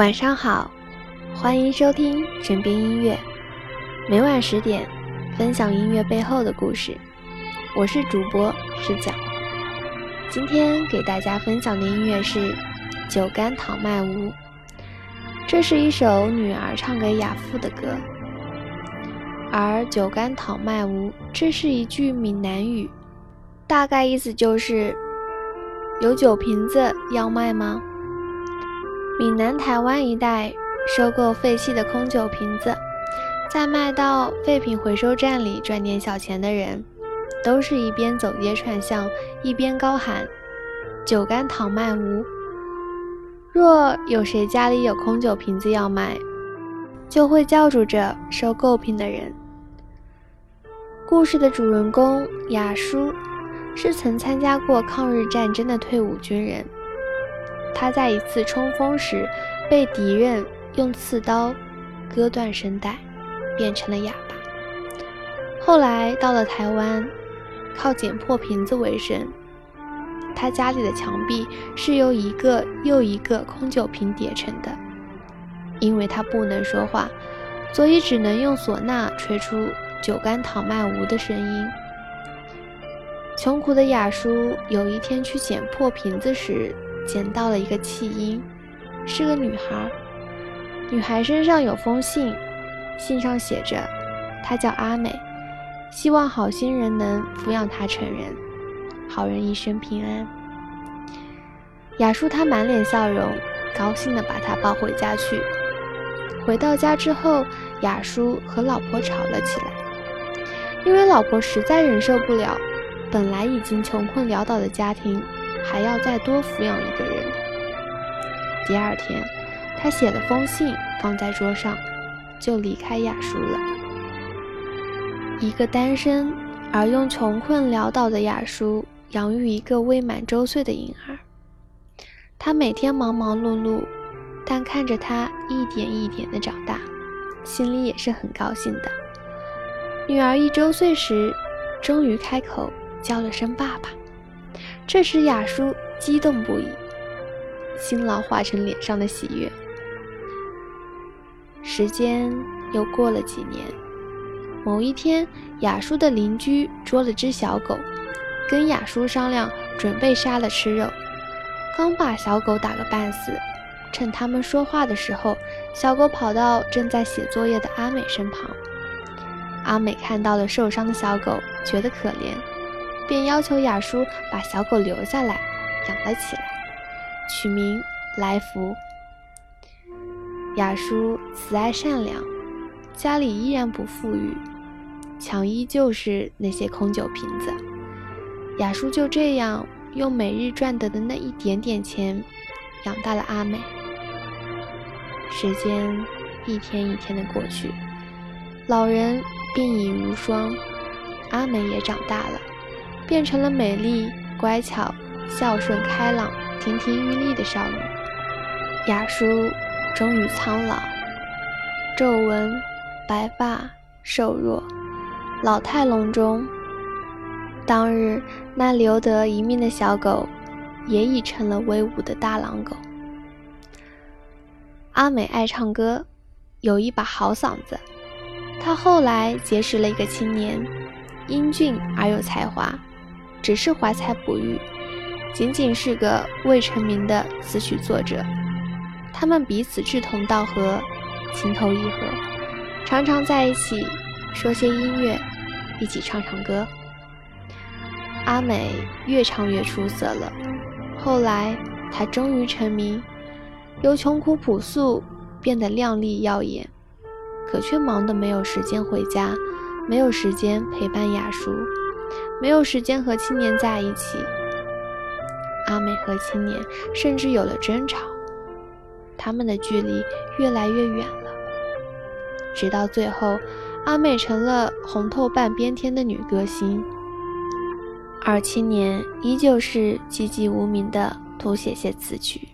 晚上好，欢迎收听枕边音乐，每晚十点分享音乐背后的故事。我是主播视角，今天给大家分享的音乐是《酒干倘卖无》，这是一首女儿唱给亚父的歌。而“酒干倘卖无”这是一句闽南语，大概意思就是有酒瓶子要卖吗？闽南台湾一带收购废弃的空酒瓶子，再卖到废品回收站里赚点小钱的人，都是一边走街串巷，一边高喊“酒干倘卖无”。若有谁家里有空酒瓶子要卖，就会叫住这收购品的人。故事的主人公雅叔，是曾参加过抗日战争的退伍军人。他在一次冲锋时，被敌人用刺刀割断声带，变成了哑巴。后来到了台湾，靠捡破瓶子为生。他家里的墙壁是由一个又一个空酒瓶叠成的。因为他不能说话，所以只能用唢呐吹出“酒干倘卖无”的声音。穷苦的雅叔有一天去捡破瓶子时，捡到了一个弃婴，是个女孩。女孩身上有封信，信上写着：“她叫阿美，希望好心人能抚养她成人，好人一生平安。”雅叔他满脸笑容，高兴地把她抱回家去。回到家之后，雅叔和老婆吵了起来，因为老婆实在忍受不了本来已经穷困潦倒的家庭。还要再多抚养一个人。第二天，他写了封信放在桌上，就离开雅叔了。一个单身而又穷困潦倒的雅叔，养育一个未满周岁的婴儿。他每天忙忙碌碌，但看着他一点一点的长大，心里也是很高兴的。女儿一周岁时，终于开口叫了声“爸爸”。这时，雅叔激动不已，辛劳化成脸上的喜悦。时间又过了几年，某一天，雅叔的邻居捉了只小狗，跟雅叔商量准备杀了吃肉。刚把小狗打个半死，趁他们说话的时候，小狗跑到正在写作业的阿美身旁。阿美看到了受伤的小狗，觉得可怜。便要求雅叔把小狗留下来养了起来，取名来福。雅叔慈爱善良，家里依然不富裕，墙依旧是那些空酒瓶子。雅叔就这样用每日赚得的那一点点钱养大了阿美。时间一天一天的过去，老人病已如霜，阿美也长大了。变成了美丽、乖巧、孝顺、开朗、亭亭玉立的少女。雅叔终于苍老，皱纹、白发、瘦弱，老态龙钟。当日那留得一命的小狗，也已成了威武的大狼狗。阿美爱唱歌，有一把好嗓子。她后来结识了一个青年，英俊而有才华。只是怀才不遇，仅仅是个未成名的词曲作者。他们彼此志同道合，情投意合，常常在一起说些音乐，一起唱唱歌。阿美越唱越出色了。后来，她终于成名，由穷苦朴素变得靓丽耀眼，可却忙得没有时间回家，没有时间陪伴雅叔。没有时间和青年在一起，阿美和青年甚至有了争吵，他们的距离越来越远了。直到最后，阿美成了红透半边天的女歌星，而青年依旧是籍籍无名的偷写些词曲。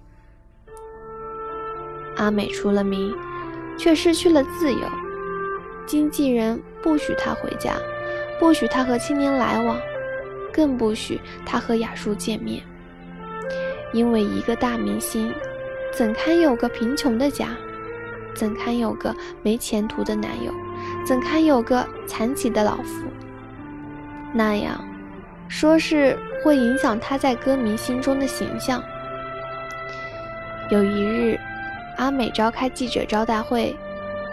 阿美出了名，却失去了自由，经纪人不许她回家。不许他和青年来往，更不许他和雅叔见面，因为一个大明星怎堪有个贫穷的家？怎堪有个没前途的男友？怎堪有个残疾的老妇？那样，说是会影响他在歌迷心中的形象。有一日，阿美召开记者招待会，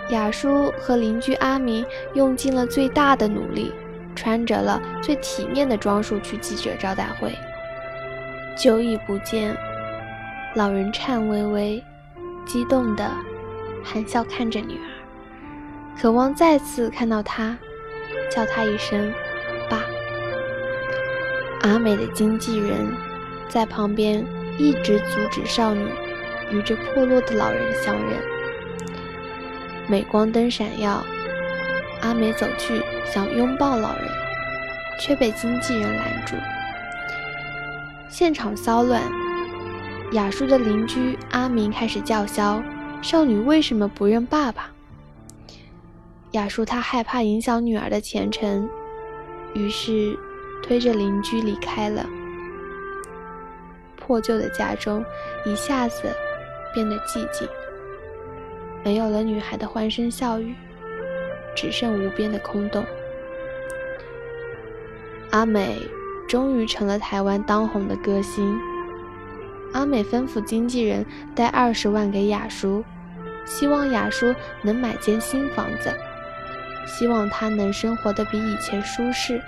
雅叔和邻居阿明用尽了最大的努力，穿着了最体面的装束去记者招待会。久已不见，老人颤巍巍、激动地含笑看着女儿，渴望再次看到她，叫她一声“爸”。阿美的经纪人在旁边一直阻止少女与这破落的老人相认。镁光灯闪耀，阿美走去想拥抱老人，却被经纪人拦住。现场骚乱，雅叔的邻居阿明开始叫嚣：“少女为什么不认爸爸？”雅叔他害怕影响女儿的前程，于是推着邻居离开了。破旧的家中一下子变得寂静，没有了女孩的欢声笑语，只剩无边的空洞。阿美。终于成了台湾当红的歌星。阿美吩咐经纪人带二十万给雅叔，希望雅叔能买间新房子，希望他能生活的比以前舒适。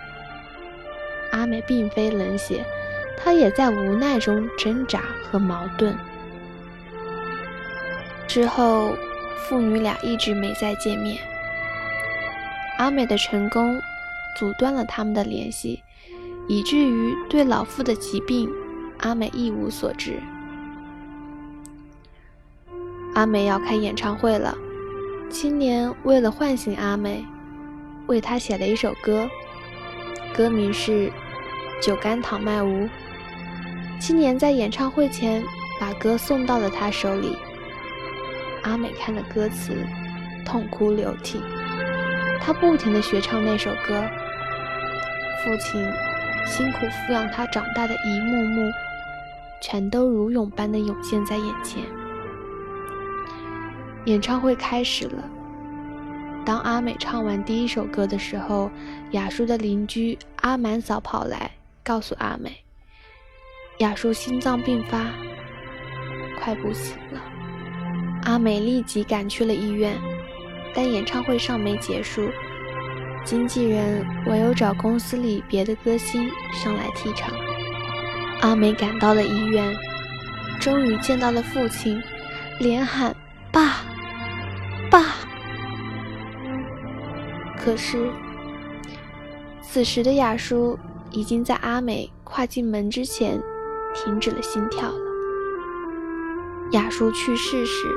阿美并非冷血，她也在无奈中挣扎和矛盾。之后，父女俩一直没再见面。阿美的成功阻断了他们的联系。以至于对老妇的疾病，阿美一无所知。阿美要开演唱会了，青年为了唤醒阿美，为她写了一首歌，歌名是《酒干倘卖无》。青年在演唱会前把歌送到了他手里，阿美看了歌词，痛哭流涕。他不停地学唱那首歌，父亲。辛苦抚养他长大的一幕幕，全都如涌般的涌现在眼前。演唱会开始了。当阿美唱完第一首歌的时候，雅叔的邻居阿满嫂跑来告诉阿美，雅叔心脏病发，快不行了。阿美立即赶去了医院，但演唱会尚没结束。经纪人唯有找公司里别的歌星上来替唱。阿美赶到了医院，终于见到了父亲，连喊“爸，爸”。可是，此时的雅叔已经在阿美跨进门之前停止了心跳了。雅叔去世时，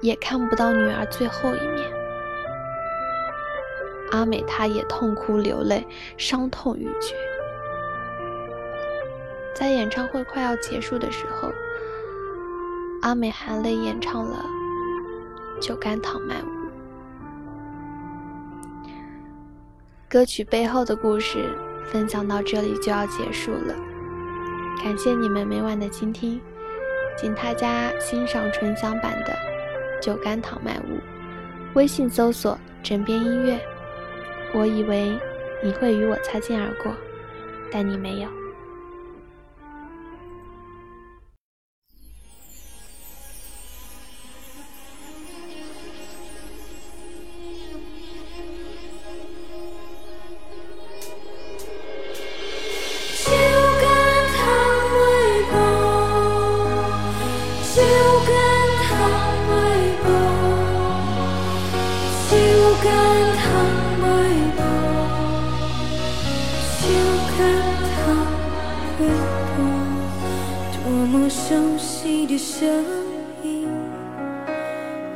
也看不到女儿最后一面。阿美，她也痛哭流泪，伤痛欲绝。在演唱会快要结束的时候，阿美含泪演唱了《酒干倘卖无》。歌曲背后的故事分享到这里就要结束了，感谢你们每晚的倾听，请大家欣赏纯享版的《酒干倘卖无》，微信搜索“枕边音乐”。我以为你会与我擦肩而过，但你没有。声音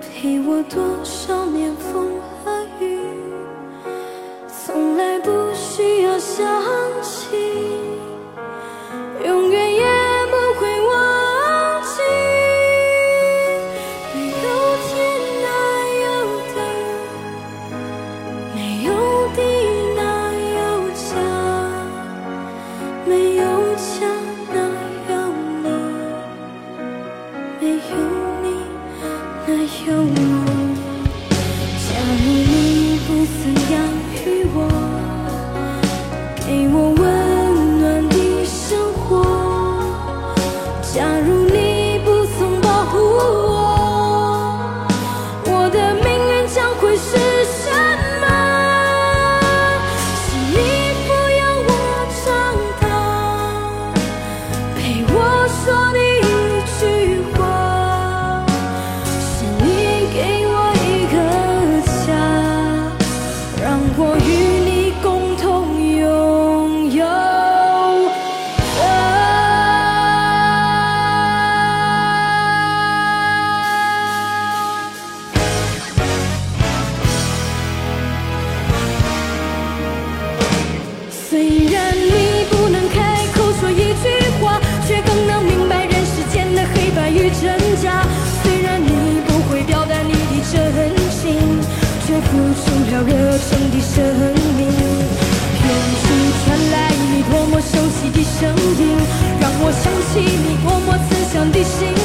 陪我多想起你多么慈祥的心。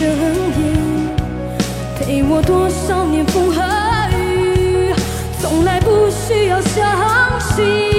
声音陪我多少年风和雨从来不需要想起